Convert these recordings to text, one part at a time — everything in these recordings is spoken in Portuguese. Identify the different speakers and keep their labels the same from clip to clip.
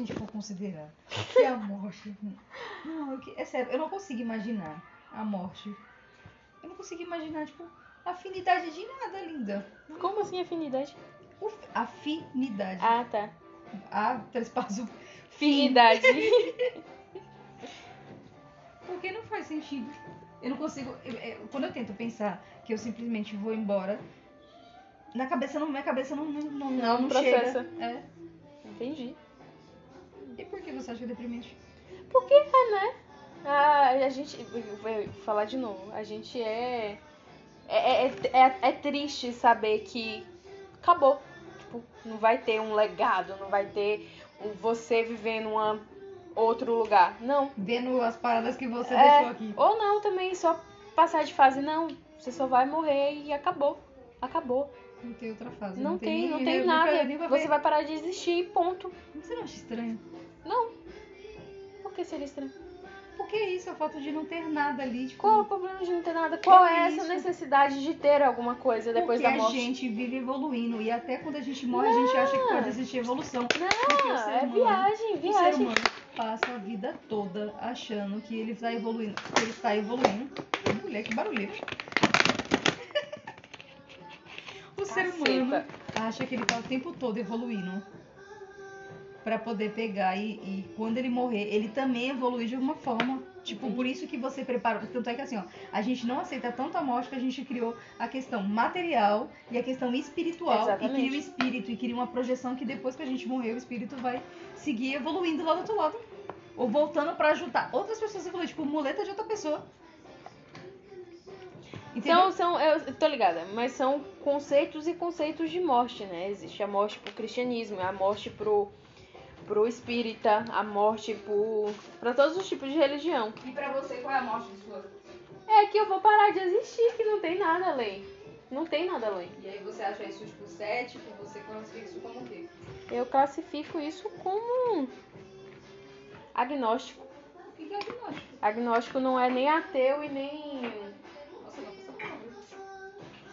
Speaker 1: se a gente for considerar que a morte. Não, eu que- é sério, eu não consigo imaginar a morte. Eu não consigo imaginar, tipo, afinidade de nada, linda.
Speaker 2: Como assim afinidade?
Speaker 1: O- Afinidade.
Speaker 2: Ah, tá.
Speaker 1: A trespasso.
Speaker 2: Afinidade.
Speaker 1: Porque não faz sentido. Eu não consigo. eu- eu- quando eu tento pensar que eu simplesmente vou embora, na cabeça não, minha cabeça não, não, não,
Speaker 2: Não
Speaker 1: não
Speaker 2: processa.
Speaker 1: chega. É.
Speaker 2: Entendi.
Speaker 1: E por que você acha que é deprimente?
Speaker 2: Porque é, né? Ah, a gente. Vou falar de novo. A gente é. É, é, é, é triste saber que acabou. Tipo, não vai ter um legado, não vai ter você vivendo um outro lugar. Não.
Speaker 1: Vendo as paradas que você
Speaker 2: É.
Speaker 1: deixou aqui.
Speaker 2: Ou não também, só passar de fase. Não, você só vai morrer e acabou. Acabou.
Speaker 1: Não tem outra fase.
Speaker 2: Não, tem, não tem
Speaker 1: nem
Speaker 2: nada.
Speaker 1: pra- nem pra
Speaker 2: Você vai parar de existir e ponto.
Speaker 1: Você não acha estranho?
Speaker 2: Não. Por que seria estranho?
Speaker 1: Porque é isso, é o fato de não ter nada ali. Tipo,
Speaker 2: Qual é o problema de não ter nada? Qual
Speaker 1: É
Speaker 2: é essa
Speaker 1: isso.
Speaker 2: necessidade de ter alguma coisa depois
Speaker 1: porque
Speaker 2: da morte?
Speaker 1: a gente vive evoluindo. E até quando a gente morre, a gente acha que pode existir evolução. Porque o ser
Speaker 2: Ah, é
Speaker 1: humano-
Speaker 2: viagem,
Speaker 1: O ser
Speaker 2: viagem.
Speaker 1: humano passa a vida toda achando que ele está evoluindo. Ele está evoluindo. Mulher, que barulho. O ser humano acha que ele tá o tempo todo evoluindo. Pra poder pegar e, e quando ele morrer, ele também evolui de alguma forma. Tipo, por isso que você prepara. Tanto é que assim, ó, a gente não aceita tanto a morte que a gente criou a questão material e a questão espiritual.
Speaker 2: Exatamente.
Speaker 1: E cria o espírito, e cria uma projeção que depois que a gente morrer, o espírito vai seguir evoluindo lá do outro lado. Ou voltando pra ajudar outras pessoas a evoluir, tipo, muleta de outra pessoa. Entendeu?
Speaker 2: São, são, eu tô ligada, mas são conceitos e conceitos de morte, né? Existe a morte pro cristianismo, a morte pro, pro espírita, a morte pro, pra todos os tipos de religião.
Speaker 1: E pra você, qual é a morte sua?
Speaker 2: É que eu vou parar de existir, que não tem nada além. Não tem nada além.
Speaker 1: E aí você acha isso tipo cético? Você classifica isso como o quê?
Speaker 2: Eu classifico isso como agnóstico.
Speaker 1: O que é agnóstico?
Speaker 2: Agnóstico não é nem ateu e nem.
Speaker 1: Nossa, não palavra.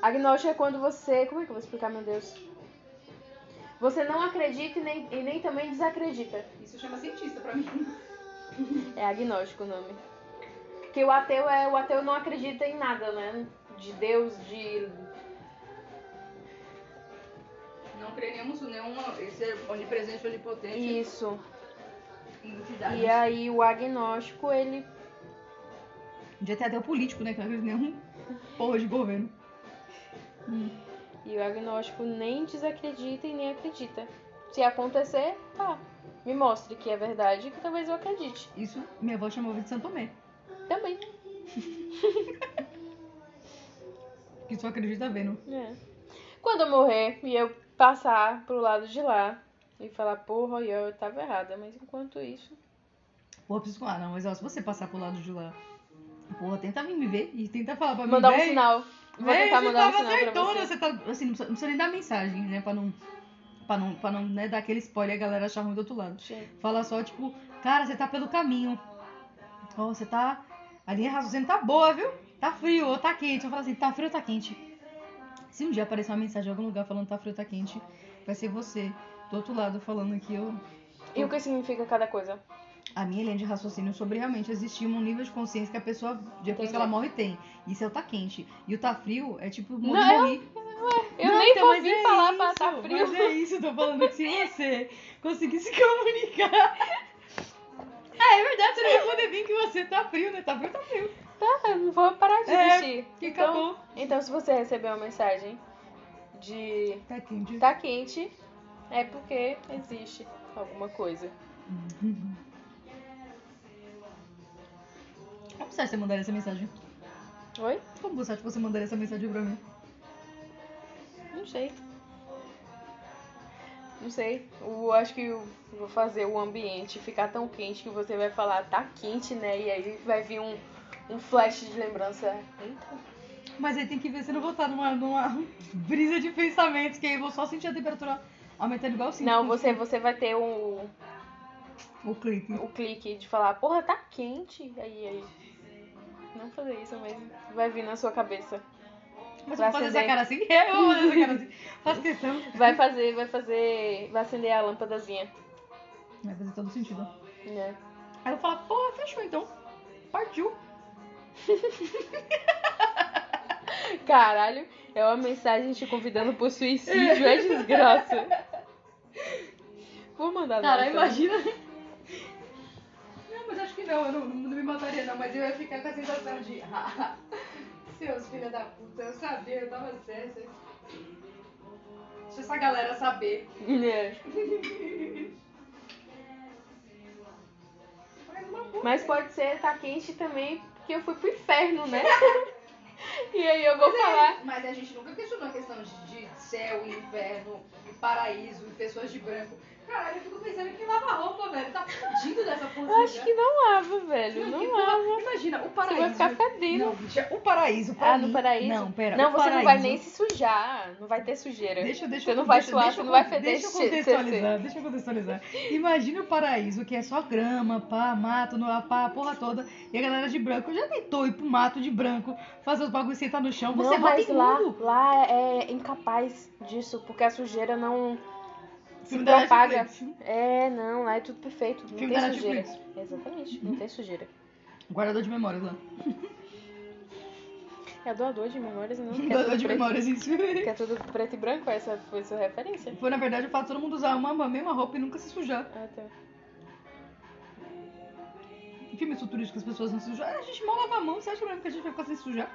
Speaker 2: Agnóstico é quando você. Como é que eu vou explicar, meu Deus? Você não acredita e nem, e nem também desacredita.
Speaker 1: Isso chama cientista pra mim.
Speaker 2: É agnóstico o nome. Que o ateu é. O ateu não acredita em nada, né? De Deus, de.
Speaker 1: Não crê nenhum, nenhuma. Esse é onipresente, onipotente.
Speaker 2: Isso.
Speaker 1: Entidade.
Speaker 2: E aí o agnóstico, ele.
Speaker 1: Já tem até o político, né? Que não acredita em nenhum porra de governo.
Speaker 2: E o agnóstico nem desacredita e nem acredita. Se acontecer, tá. Me mostre que é verdade que talvez eu acredite.
Speaker 1: Isso minha avó chamava de Santo Tomé.
Speaker 2: Também.
Speaker 1: Que só acredita vendo.
Speaker 2: É. Quando eu morrer e eu passar pro lado de lá e falar, porra, eu tava errada, mas enquanto isso.
Speaker 1: Porra, preciso falar, não, mas ó, se você passar pro lado de lá, porra, tenta vir me ver e tenta falar pra mim.
Speaker 2: Mandar um
Speaker 1: "Véi,
Speaker 2: sinal. Vou
Speaker 1: véi,
Speaker 2: tentar mandar um
Speaker 1: tava
Speaker 2: sinal pra
Speaker 1: acertona,
Speaker 2: você.
Speaker 1: você tá, assim, não precisa, não precisa nem dar mensagem, né? Pra não. Pra não, pra não né, dar aquele spoiler e a galera achar ruim do outro lado.
Speaker 2: Sim.
Speaker 1: Fala só, tipo, cara, você tá pelo caminho. Ó, você tá. A linha raciocínio tá boa, viu? Tá frio ou tá quente. Eu falo assim, tá frio ou tá quente? Se um dia aparecer uma mensagem em algum lugar falando tá frio ou tá quente, vai ser você do outro lado falando que eu.
Speaker 2: E o que significa cada coisa?
Speaker 1: A minha linha de raciocínio sobre realmente existir um nível de consciência que a pessoa, depois que ela morre, tem. Isso é o tá quente. E o tá frio é tipo morrer.
Speaker 2: Não,
Speaker 1: morrer.
Speaker 2: Eu
Speaker 1: Não,
Speaker 2: nem
Speaker 1: então, é
Speaker 2: falar pra
Speaker 1: isso,
Speaker 2: tá frio.
Speaker 1: Mas é isso, eu tô falando que se você conseguir se comunicar. É, é verdade, você não vai poder vir que você tá frio, né? Tá frio, tá frio.
Speaker 2: Tá, eu não vou parar de
Speaker 1: É,
Speaker 2: existir.
Speaker 1: Que
Speaker 2: então,
Speaker 1: acabou.
Speaker 2: então, se você receber uma mensagem de
Speaker 1: Tá quente.
Speaker 2: tá quente, é porque existe alguma coisa.
Speaker 1: Como você acha que você mandaria essa mensagem?
Speaker 2: Oi?
Speaker 1: Como você acha que você mandaria essa mensagem pra mim?
Speaker 2: Não sei. Não sei. Eu acho que eu vou fazer o ambiente ficar tão quente que você vai falar, tá quente, né? E aí vai vir um, um flash de lembrança. Eita.
Speaker 1: Mas aí tem que ver se eu não vou estar numa, numa brisa de pensamentos, que aí eu vou só sentir a temperatura aumentando igual assim.
Speaker 2: Não, você, você vai ter o,
Speaker 1: O clique.
Speaker 2: o clique de falar, porra, tá quente. Aí, aí. Não fazer isso, mas vai vir na sua cabeça.
Speaker 1: Mas
Speaker 2: Vai
Speaker 1: fazer essa cara assim. Eu vou fazer essa cara assim. Faz questão.
Speaker 2: Vai fazer, vai fazer. Vai acender a lâmpadazinha.
Speaker 1: Vai fazer todo sentido.
Speaker 2: É.
Speaker 1: Aí eu falo, porra, fechou então. Partiu.
Speaker 2: Caralho, é uma mensagem te convidando pro suicídio, é desgraça. Vou mandar
Speaker 1: Cara,
Speaker 2: nota.
Speaker 1: imagina. Não, mas acho que não, eu não, não mataria não, mas eu ia ficar com a sensação de. "Ah, Seus filhos da puta, eu sabia, eu tava certo. Deixa essa galera saber.
Speaker 2: É.
Speaker 1: Mas
Speaker 2: pode ser, tá quente também, porque eu fui pro inferno, né? e aí eu vou
Speaker 1: Mas,
Speaker 2: falar.
Speaker 1: é, mas a gente nunca questionou a questão de, de céu, inferno, e paraíso, e pessoas de branco. Caralho, eu fico pensando que lava roupa, velho. Tá fudido dessa porra.
Speaker 2: Eu acho que não lava, velho. Não,
Speaker 1: que
Speaker 2: lava.
Speaker 1: Imagina, o
Speaker 2: Você
Speaker 1: paraíso.
Speaker 2: vai ficar fedendo.
Speaker 1: Não, bicha, o paraíso. pra
Speaker 2: Ah,
Speaker 1: mim-
Speaker 2: no paraíso?
Speaker 1: Não, pera.
Speaker 2: Não, você não vai
Speaker 1: paraíso-
Speaker 2: nem se sujar. Não vai ter sujeira.
Speaker 1: Deixa, deixa,
Speaker 2: Você não vai
Speaker 1: deixa,
Speaker 2: suar,
Speaker 1: deixa
Speaker 2: você não vai feder
Speaker 1: Deixa eu contextualizar, deixa eu contextualizar. Imagina o paraíso, que é só grama, pá, mato, no, pá, a porra toda. E a galera de branco já tentou ir pro mato de branco, fazer os bagulhos sentar no chão. Você
Speaker 2: não,
Speaker 1: bota
Speaker 2: mas lá,
Speaker 1: mundo.
Speaker 2: lá é incapaz disso, porque a sujeira não
Speaker 1: Filme da
Speaker 2: propaga. É, não, lá é tudo perfeito. Não
Speaker 1: Filme
Speaker 2: tem sujeira.
Speaker 1: Netflix.
Speaker 2: Exatamente, não tem sujeira.
Speaker 1: Guardador de memórias lá.
Speaker 2: É doador de memórias e não que é
Speaker 1: Guardador
Speaker 2: tudo
Speaker 1: de
Speaker 2: preto,
Speaker 1: memórias, isso.
Speaker 2: que é tudo preto e branco, essa foi sua referência?
Speaker 1: Foi, na verdade, o fato de todo mundo usar uma, a mesma roupa e nunca se sujar.
Speaker 2: Ah, tá.
Speaker 1: Em filmes futurísticos as pessoas não se sujam. A gente mal lava a mão, você acha mesmo que a gente vai ficar sem sujar?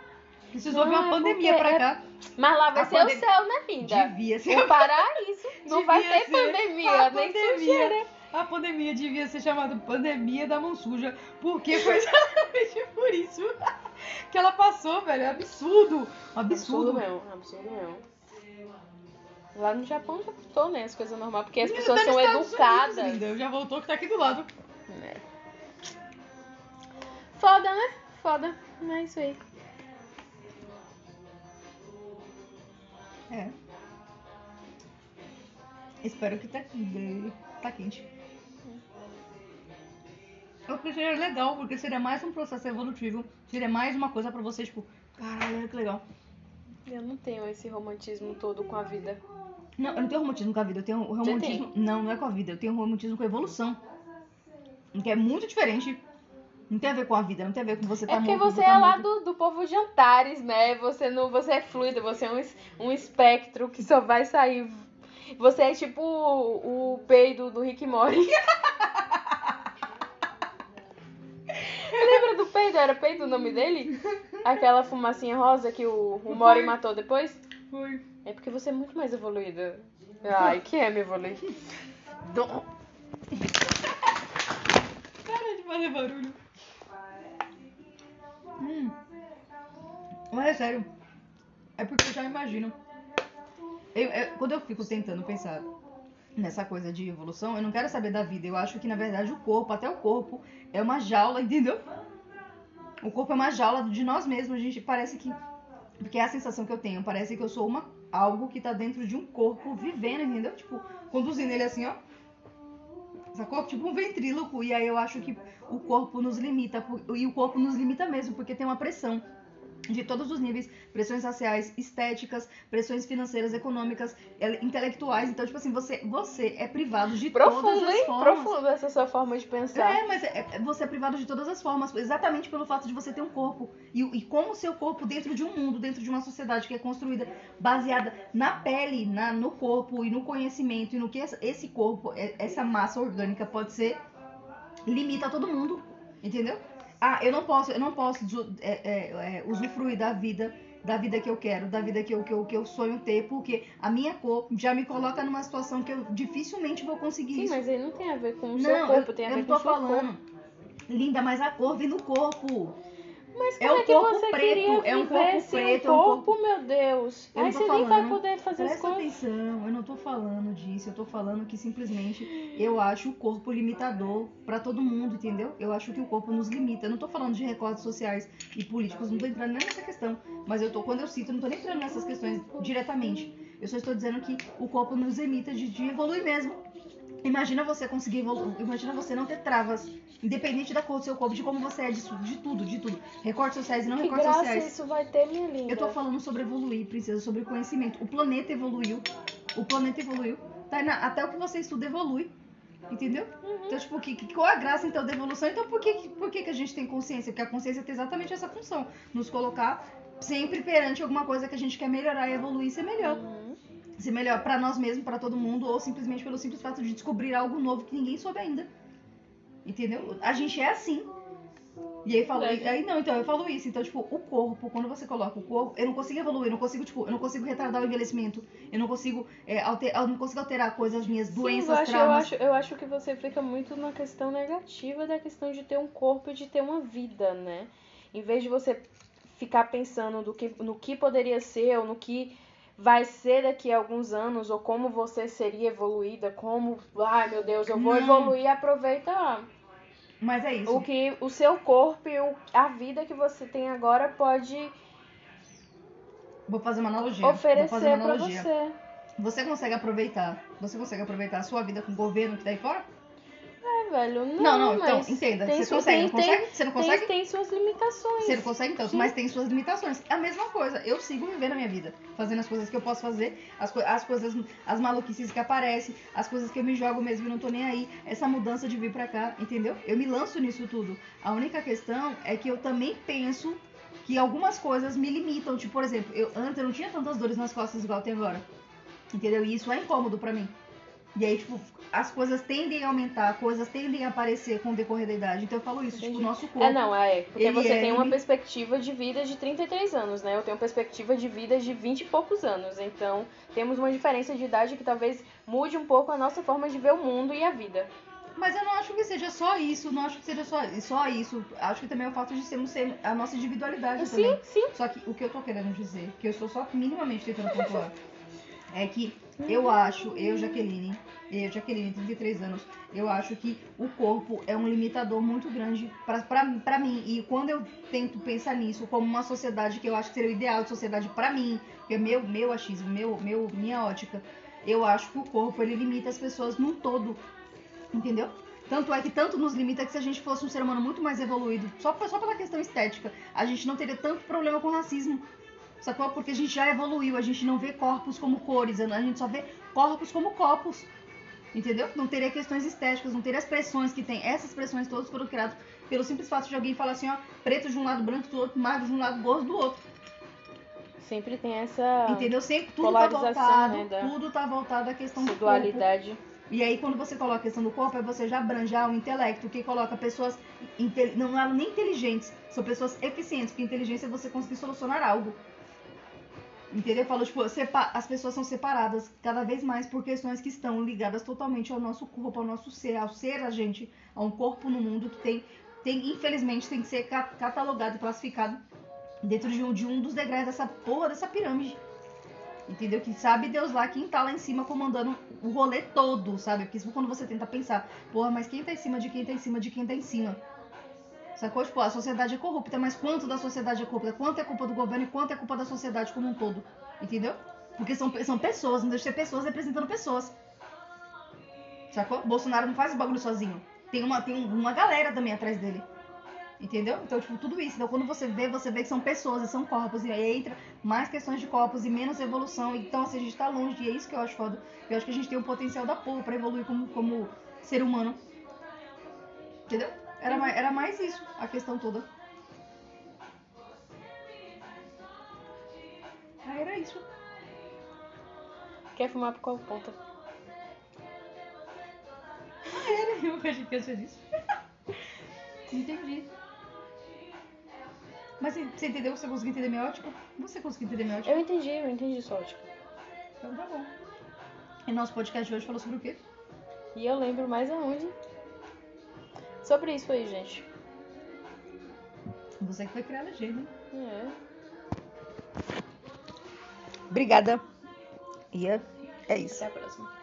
Speaker 1: Precisou vir uma
Speaker 2: é
Speaker 1: pandemia pra
Speaker 2: é-
Speaker 1: cá.
Speaker 2: Mas lá vai
Speaker 1: A
Speaker 2: ser o céu, né, linda?
Speaker 1: Devia ser
Speaker 2: O paraíso. Não vai ter pandemia,
Speaker 1: a
Speaker 2: nem
Speaker 1: pandemia.
Speaker 2: sujeira.
Speaker 1: A pandemia devia ser chamada Pandemia da Mão Suja, porque foi exatamente por isso que ela passou, velho. É absurdo.
Speaker 2: Absurdo
Speaker 1: Absurdo.
Speaker 2: mesmo, absurdo mesmo. Lá no Japão já voltou, né? As coisas normais, porque as
Speaker 1: Menina,
Speaker 2: pessoas
Speaker 1: tá
Speaker 2: são educadas.
Speaker 1: Unidos, linda. Já voltou que tá aqui do lado.
Speaker 2: É. Foda, né? Foda. Mas é isso aí.
Speaker 1: É. Espero que tá, tá quente. Eu acho que seria legal, porque seria mais um processo evolutivo. Seria mais uma coisa pra você, tipo, caralho, olha que legal.
Speaker 2: Eu não tenho esse romantismo todo com a vida.
Speaker 1: Não, eu não tenho romantismo com a vida, eu tenho romantismo. Não, não é com a vida, eu tenho romantismo com a evolução. Que é muito diferente. Não tem a ver com a vida, não tem a ver com você tá
Speaker 2: É porque você
Speaker 1: tá
Speaker 2: é lá do, do povo de Antares, né? Você não, você é fluido, você é um, um espectro que só vai sair. Você é tipo o, o peido do Rick Mori. Lembra do peido? Era peido o nome dele? Aquela fumacinha rosa que o, o Mori matou depois?
Speaker 1: Foi.
Speaker 2: É porque você é muito mais evoluída. Ai, que é me evoluir?
Speaker 1: Para de fazer barulho. Hum. Mas é sério. É porque eu já imagino. Eu- eu- quando eu fico tentando pensar nessa coisa de evolução, eu não quero saber da vida. Eu acho que, na verdade, o corpo, até o corpo, é uma jaula, entendeu? O corpo é uma jaula de nós mesmos. A gente parece que. Porque é a sensação que eu tenho. Parece que eu sou uma, algo que tá dentro de um corpo vivendo, entendeu? Tipo, conduzindo ele assim, ó. Sacou? Tipo um ventríloco. E aí eu acho que o corpo nos limita. E o corpo nos limita mesmo, porque tem uma pressão de todos os níveis, pressões raciais, estéticas, pressões financeiras, econômicas, ele- intelectuais. Então, tipo assim, você, você é privado de todas
Speaker 2: Profundo,
Speaker 1: as
Speaker 2: hein?
Speaker 1: formas.
Speaker 2: Profundo essa sua forma de pensar.
Speaker 1: É, mas é- é- você é privado de todas as formas, exatamente pelo fato de você ter um corpo. E, e como o seu corpo dentro de um mundo, dentro de uma sociedade que é construída baseada na pele, na, no corpo e no conhecimento, e no que esse corpo, é- essa massa orgânica pode ser, limita todo mundo. Entendeu? Ah, eu não posso, eu não posso é, é, é, usufruir da vida. Da vida que eu quero, da vida que eu, que, eu, que eu sonho ter, porque a minha cor já me coloca numa situação que eu dificilmente vou conseguir
Speaker 2: Sim,
Speaker 1: isso.
Speaker 2: mas aí não tem a ver com o
Speaker 1: Não,
Speaker 2: seu corpo,
Speaker 1: eu,
Speaker 2: tem a
Speaker 1: eu
Speaker 2: ver
Speaker 1: não
Speaker 2: com o
Speaker 1: tô
Speaker 2: seu
Speaker 1: falando.
Speaker 2: corpo.
Speaker 1: Linda, mas a cor vem no corpo.
Speaker 2: Mas
Speaker 1: É
Speaker 2: como
Speaker 1: um
Speaker 2: é que
Speaker 1: corpo
Speaker 2: você
Speaker 1: preto,
Speaker 2: queria
Speaker 1: é um corpo preto, é
Speaker 2: um
Speaker 1: um
Speaker 2: corpo,
Speaker 1: corpo-
Speaker 2: meu Deus?
Speaker 1: Eu
Speaker 2: Aí você
Speaker 1: tô
Speaker 2: nem vai
Speaker 1: falando.
Speaker 2: poder fazer as
Speaker 1: Presta
Speaker 2: coisas.
Speaker 1: atenção, eu não tô falando disso, eu tô falando que simplesmente eu acho o corpo limitador pra todo mundo, entendeu? Eu acho que o corpo nos limita. Eu não tô falando de recortes sociais e políticos, não tô entrando nem nessa questão. Mas eu tô, quando eu cito, eu não tô nem entrando nessas questões diretamente. Eu só estou dizendo que o corpo nos limita de, de evoluir mesmo. Imagina você conseguir evoluir, imagina você não ter travas, independente da cor do seu corpo, de como você é, de, de tudo, de tudo. Recortes sociais e não
Speaker 2: Que
Speaker 1: recortes
Speaker 2: graça
Speaker 1: sociais.
Speaker 2: isso vai ter, minha linda?
Speaker 1: Eu tô falando sobre evoluir, princesa, sobre conhecimento. O planeta evoluiu. O planeta evoluiu. Tainá, até o que você estuda evolui. Entendeu?
Speaker 2: Uhum.
Speaker 1: Então, tipo, que, que, qual é a graça então da evolução? Então, por que, por que, que a gente tem consciência? Porque a consciência tem exatamente essa função: nos colocar sempre perante alguma coisa que a gente quer melhorar e evoluir e ser melhor.
Speaker 2: Uhum.
Speaker 1: Ser melhor pra nós mesmos, pra todo mundo, ou simplesmente pelo simples fato de descobrir algo novo que ninguém soube ainda. Entendeu? A gente é assim. E aí falou, aí não, então eu falo isso. Então, tipo, o corpo, quando você coloca o corpo, eu não consigo evoluir, eu não consigo, tipo, eu não consigo retardar o envelhecimento, eu não consigo, é, alter, eu não consigo alterar coisas, minhas
Speaker 2: Sim,
Speaker 1: doenças,
Speaker 2: eu acho, eu,
Speaker 1: traumas.
Speaker 2: acho, eu acho que você fica muito na questão negativa da questão de ter um corpo e de ter uma vida, né? Em vez de você ficar pensando do que, no que poderia ser ou no que vai ser daqui a alguns anos ou como você seria evoluída, como, ai meu Deus, eu vou
Speaker 1: Não.
Speaker 2: evoluir, aproveita
Speaker 1: Mas é isso.
Speaker 2: o que o seu corpo e o- a vida que você tem agora pode
Speaker 1: Vou fazer uma analogia. Vou fazer
Speaker 2: oferecer
Speaker 1: uma
Speaker 2: pra
Speaker 1: analogia.
Speaker 2: você.
Speaker 1: Você consegue aproveitar? Você consegue aproveitar a sua vida com o governo que tá aí fora?
Speaker 2: É, velho, não,
Speaker 1: Não, não, então, entenda.
Speaker 2: tem
Speaker 1: Você consegue,
Speaker 2: tem-
Speaker 1: não consegue? Você não
Speaker 2: tem-
Speaker 1: consegue?
Speaker 2: Tem, suas limitações.
Speaker 1: Você não consegue, então,
Speaker 2: Sim.
Speaker 1: mas tem suas limitações. É a mesma coisa. Eu sigo vivendo a minha vida, fazendo as coisas que eu posso fazer, as, as coisas, as maluquices que aparecem, as coisas que eu me jogo mesmo e não tô nem aí. Essa mudança de vir pra cá, entendeu? Eu me lanço nisso tudo. A única questão é que eu também penso que algumas coisas me limitam. Tipo, por exemplo, eu, antes eu não tinha tantas dores nas costas igual tenho agora. Entendeu? E isso é incômodo pra mim. E aí, tipo, as coisas tendem a aumentar, coisas tendem a aparecer com o decorrer da idade. Então eu falo isso, tipo, o
Speaker 2: Entendi.
Speaker 1: nosso corpo.
Speaker 2: É, não, é. Porque você
Speaker 1: é-
Speaker 2: tem uma
Speaker 1: ele-
Speaker 2: perspectiva de vida de 33 anos, né? Eu tenho perspectiva de vida de 20 e poucos anos. Então, temos uma diferença de idade que talvez mude um pouco a nossa forma de ver o mundo e a vida.
Speaker 1: Mas eu não acho que seja só isso, não acho que seja só, só isso. Acho que também é o fato de sermos ser a nossa individualidade
Speaker 2: Sim,
Speaker 1: também.
Speaker 2: sim.
Speaker 1: Só que o que eu tô querendo dizer, que eu estou só minimamente tentando pontuar, é que eu acho, eu, Jaqueline, eu, Jaqueline, 33 anos, eu acho que o corpo é um limitador muito grande pra mim. E quando eu tento pensar nisso como uma sociedade que eu acho que seria o ideal de sociedade pra mim, que é meu, meu achismo, meu, meu, minha ótica, eu acho que o corpo ele limita as pessoas num todo. Entendeu? Tanto é que tanto nos limita que se a gente fosse um ser humano muito mais evoluído, só, só pela questão estética, a gente não teria tanto problema com racismo. Sacou? Porque a gente já evoluiu, a gente não vê corpos como cores, a gente só vê corpos como copos. Entendeu? Não teria questões estéticas, não teria as pressões que tem. Essas pressões todas foram criadas pelo simples fato de alguém falar assim, ó, preto de um lado, branco do outro, magro de um lado, gordo do outro.
Speaker 2: Sempre tem essa,
Speaker 1: Entendeu? Sempre tudo tá
Speaker 2: Polarização,
Speaker 1: voltado,
Speaker 2: né, da-
Speaker 1: tudo tá voltado à questão
Speaker 2: essa
Speaker 1: do corpo.
Speaker 2: dualidade.
Speaker 1: E aí, quando você coloca a questão do corpo, aí você já abrange ah, o intelecto, que coloca pessoas inte- não eram nem inteligentes, são pessoas eficientes, porque inteligência é você conseguir solucionar algo. Entendeu? Eu falo, tipo, as pessoas são separadas cada vez mais por questões que estão ligadas totalmente ao nosso corpo, ao nosso ser, ao ser a gente, a um corpo no mundo que tem, tem infelizmente, tem que ser ca- catalogado e classificado dentro de um, de um dos degraus dessa porra dessa pirâmide. Entendeu? Que sabe Deus lá quem tá lá em cima comandando o rolê todo, sabe? Porque quando você tenta pensar, porra, mas quem tá em cima de quem tá em cima de quem tá em cima? Sacou? Tipo, a sociedade é corrupta, mas quanto da sociedade é corrupta? Quanto é culpa do governo e quanto é culpa da sociedade como um todo? Entendeu? Porque são, são pessoas, não deixa de ser pessoas representando pessoas. Sacou? Bolsonaro não faz o bagulho sozinho. Tem uma, tem um- uma galera também atrás dele. Entendeu? Então, tipo, tudo isso. Então, quando você vê, você vê que são pessoas e são corpos. E aí entra mais questões de corpos e menos evolução. Então, assim, a gente tá longe. E é isso que eu acho foda. Eu acho que a gente tem um potencial da porra pra evoluir como, como ser humano. Entendeu? Era mais, era mais isso, a questão toda. Ah, era isso.
Speaker 2: Quer fumar por qual ponta?
Speaker 1: Era, eu achei que ia ser isso. Entendi. Mas você você entendeu? Você conseguiu entender minha ótica? Você conseguiu entender minha ótica?
Speaker 2: Eu entendi, eu entendi sua ótica.
Speaker 1: Então tá bom. E nosso podcast de hoje falou sobre o quê?
Speaker 2: E eu lembro mais aonde. Sobre isso aí, gente.
Speaker 1: Você que foi criar a legenda. hein?
Speaker 2: É.
Speaker 1: Obrigada. E é, é isso.
Speaker 2: Até a próxima.